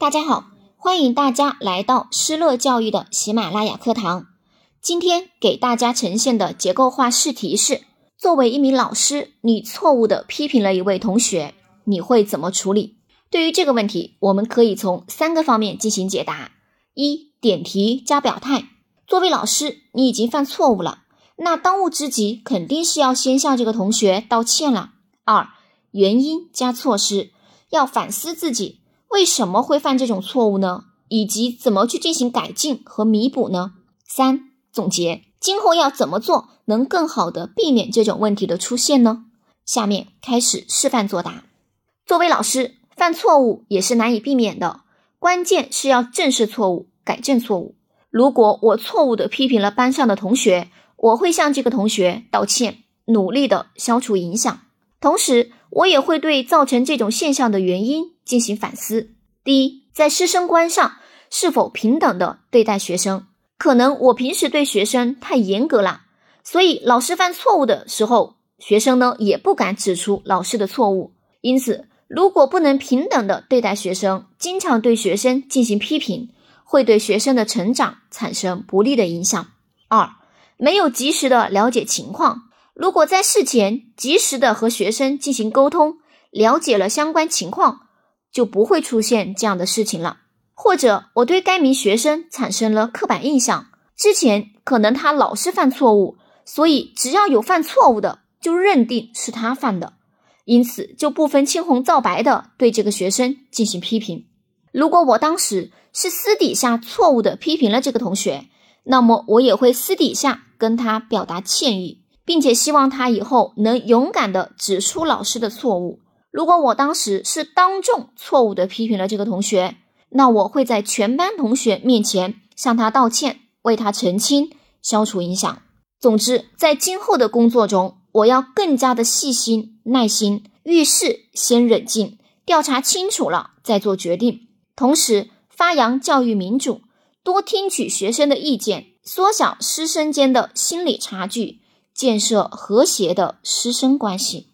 大家好，欢迎大家来到施乐教育的喜马拉雅课堂。今天给大家呈现的结构化试题是：作为一名老师，你错误的批评了一位同学，你会怎么处理？对于这个问题，我们可以从三个方面进行解答：一、点题加表态。作为老师，你已经犯错误了，那当务之急肯定是要先向这个同学道歉了。二、原因加措施。要反思自己为什么会犯这种错误呢？以及怎么去进行改进和弥补呢？三、总结，今后要怎么做能更好的避免这种问题的出现呢？下面开始示范作答。作为老师，犯错误也是难以避免的，关键是要正视错误，改正错误。如果我错误的批评了班上的同学，我会向这个同学道歉，努力的消除影响，同时。我也会对造成这种现象的原因进行反思。第一，在师生观上是否平等的对待学生？可能我平时对学生太严格了，所以老师犯错误的时候，学生呢也不敢指出老师的错误。因此，如果不能平等的对待学生，经常对学生进行批评，会对学生的成长产生不利的影响。二，没有及时的了解情况。如果在事前及时的和学生进行沟通，了解了相关情况，就不会出现这样的事情了。或者我对该名学生产生了刻板印象，之前可能他老是犯错误，所以只要有犯错误的，就认定是他犯的，因此就不分青红皂白的对这个学生进行批评。如果我当时是私底下错误的批评了这个同学，那么我也会私底下跟他表达歉意。并且希望他以后能勇敢的指出老师的错误。如果我当时是当众错误的批评了这个同学，那我会在全班同学面前向他道歉，为他澄清，消除影响。总之，在今后的工作中，我要更加的细心、耐心，遇事先冷静，调查清楚了再做决定。同时，发扬教育民主，多听取学生的意见，缩小师生间的心理差距。建设和谐的师生关系。